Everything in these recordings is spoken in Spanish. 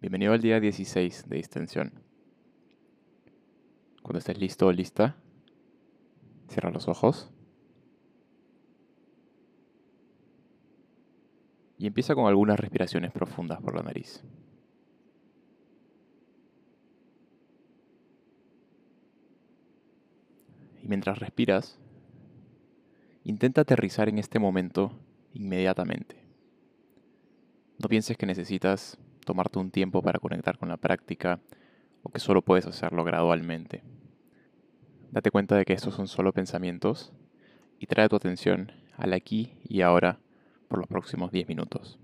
Bienvenido al día 16 de distensión. Cuando estés listo o lista, cierra los ojos y empieza con algunas respiraciones profundas por la nariz. Y mientras respiras, intenta aterrizar en este momento inmediatamente. No pienses que necesitas tomarte un tiempo para conectar con la práctica o que solo puedes hacerlo gradualmente. Date cuenta de que estos son solo pensamientos y trae tu atención al aquí y ahora por los próximos 10 minutos.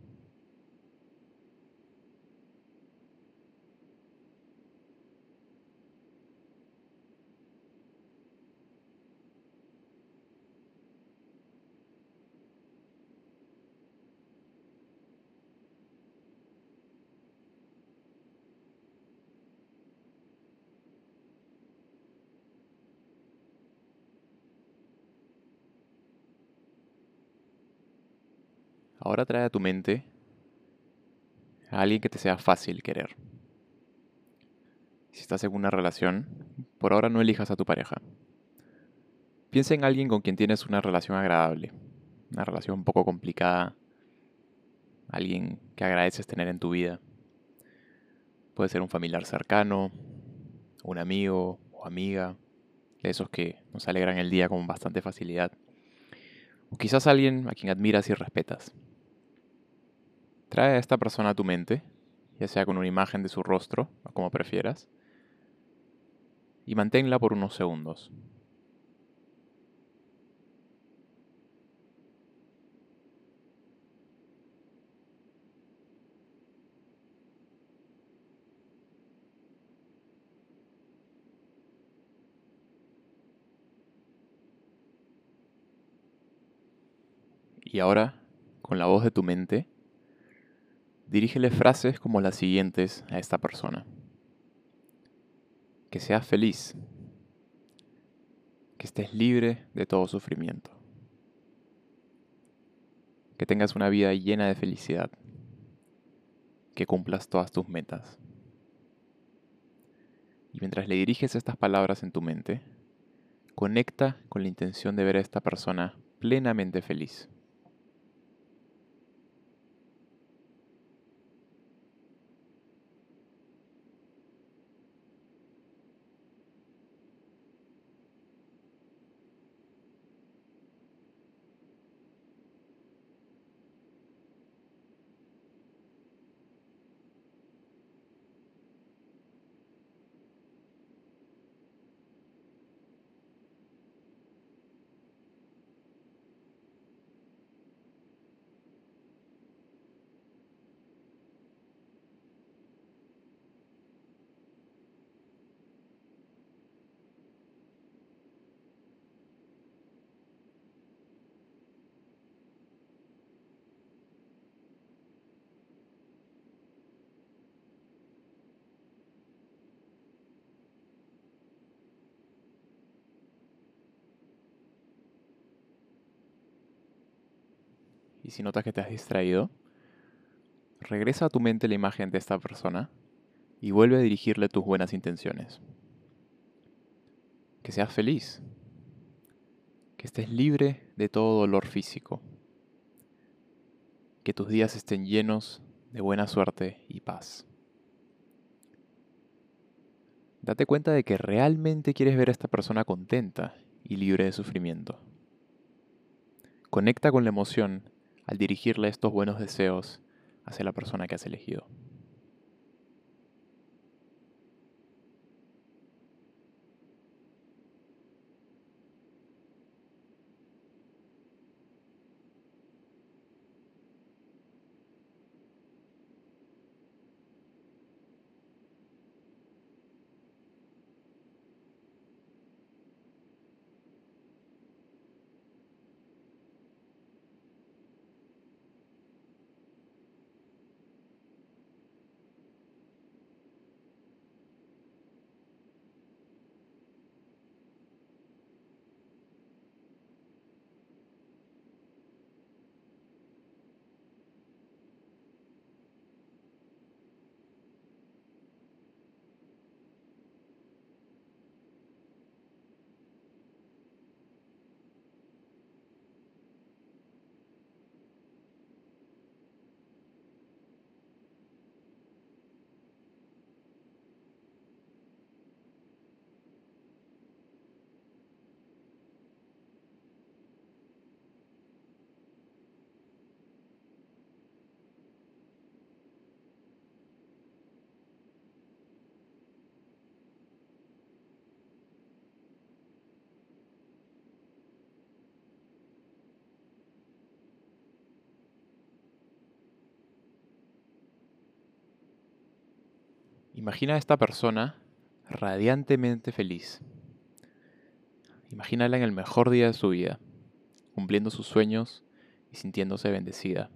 Ahora trae a tu mente a alguien que te sea fácil querer. Si estás en una relación, por ahora no elijas a tu pareja. Piensa en alguien con quien tienes una relación agradable, una relación un poco complicada, alguien que agradeces tener en tu vida. Puede ser un familiar cercano, un amigo o amiga, de esos que nos alegran el día con bastante facilidad. O quizás alguien a quien admiras y respetas. Trae a esta persona a tu mente, ya sea con una imagen de su rostro, o como prefieras, y manténla por unos segundos. Y ahora, con la voz de tu mente, Dirígele frases como las siguientes a esta persona. Que seas feliz. Que estés libre de todo sufrimiento. Que tengas una vida llena de felicidad. Que cumplas todas tus metas. Y mientras le diriges estas palabras en tu mente, conecta con la intención de ver a esta persona plenamente feliz. Y si notas que te has distraído, regresa a tu mente la imagen de esta persona y vuelve a dirigirle tus buenas intenciones. Que seas feliz, que estés libre de todo dolor físico, que tus días estén llenos de buena suerte y paz. Date cuenta de que realmente quieres ver a esta persona contenta y libre de sufrimiento. Conecta con la emoción al dirigirle estos buenos deseos hacia la persona que has elegido. Imagina a esta persona radiantemente feliz. Imagínala en el mejor día de su vida, cumpliendo sus sueños y sintiéndose bendecida.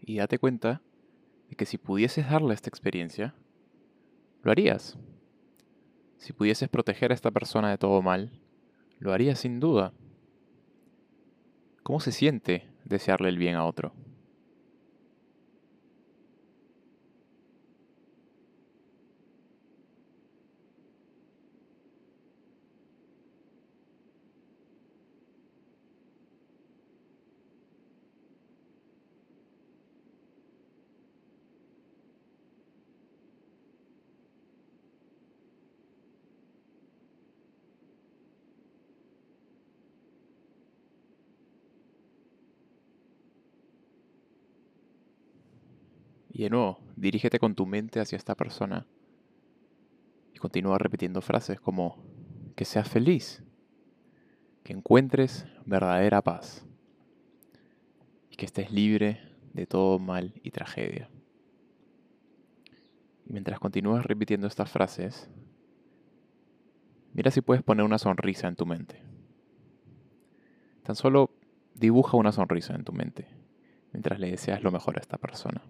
Y date cuenta de que si pudieses darle esta experiencia, lo harías. Si pudieses proteger a esta persona de todo mal, lo harías sin duda. ¿Cómo se siente desearle el bien a otro? Y de nuevo, dirígete con tu mente hacia esta persona y continúa repitiendo frases como que seas feliz, que encuentres verdadera paz y que estés libre de todo mal y tragedia. Y mientras continúas repitiendo estas frases, mira si puedes poner una sonrisa en tu mente. Tan solo dibuja una sonrisa en tu mente mientras le deseas lo mejor a esta persona.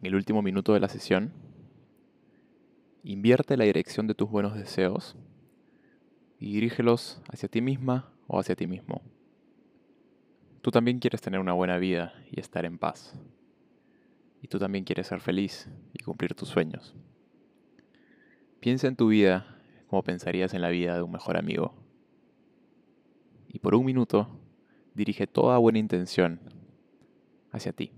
En el último minuto de la sesión, invierte la dirección de tus buenos deseos y dirígelos hacia ti misma o hacia ti mismo. Tú también quieres tener una buena vida y estar en paz. Y tú también quieres ser feliz y cumplir tus sueños. Piensa en tu vida como pensarías en la vida de un mejor amigo. Y por un minuto, dirige toda buena intención hacia ti.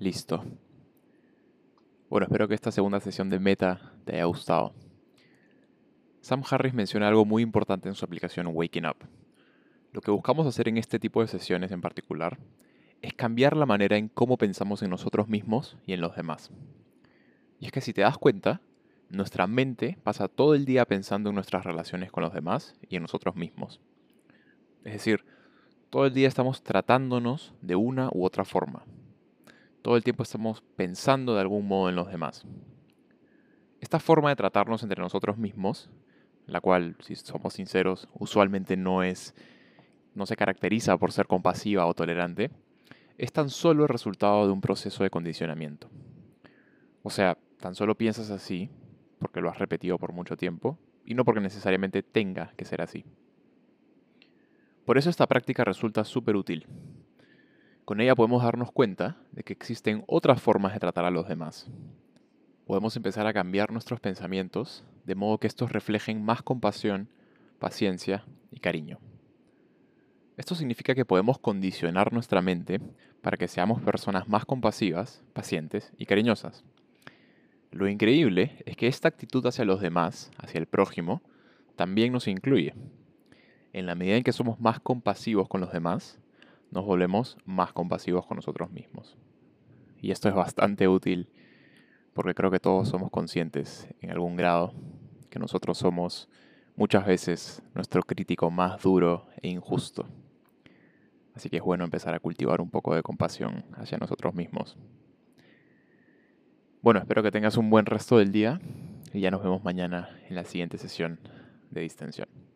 Listo. Bueno, espero que esta segunda sesión de meta te haya gustado. Sam Harris menciona algo muy importante en su aplicación Waking Up. Lo que buscamos hacer en este tipo de sesiones en particular es cambiar la manera en cómo pensamos en nosotros mismos y en los demás. Y es que si te das cuenta, nuestra mente pasa todo el día pensando en nuestras relaciones con los demás y en nosotros mismos. Es decir, todo el día estamos tratándonos de una u otra forma. Todo el tiempo estamos pensando de algún modo en los demás. Esta forma de tratarnos entre nosotros mismos, la cual, si somos sinceros, usualmente no es no se caracteriza por ser compasiva o tolerante, es tan solo el resultado de un proceso de condicionamiento. O sea, tan solo piensas así porque lo has repetido por mucho tiempo y no porque necesariamente tenga que ser así. Por eso esta práctica resulta súper útil. Con ella podemos darnos cuenta de que existen otras formas de tratar a los demás. Podemos empezar a cambiar nuestros pensamientos de modo que estos reflejen más compasión, paciencia y cariño. Esto significa que podemos condicionar nuestra mente para que seamos personas más compasivas, pacientes y cariñosas. Lo increíble es que esta actitud hacia los demás, hacia el prójimo, también nos incluye. En la medida en que somos más compasivos con los demás, nos volvemos más compasivos con nosotros mismos. Y esto es bastante útil porque creo que todos somos conscientes en algún grado que nosotros somos muchas veces nuestro crítico más duro e injusto. Así que es bueno empezar a cultivar un poco de compasión hacia nosotros mismos. Bueno, espero que tengas un buen resto del día y ya nos vemos mañana en la siguiente sesión de distensión.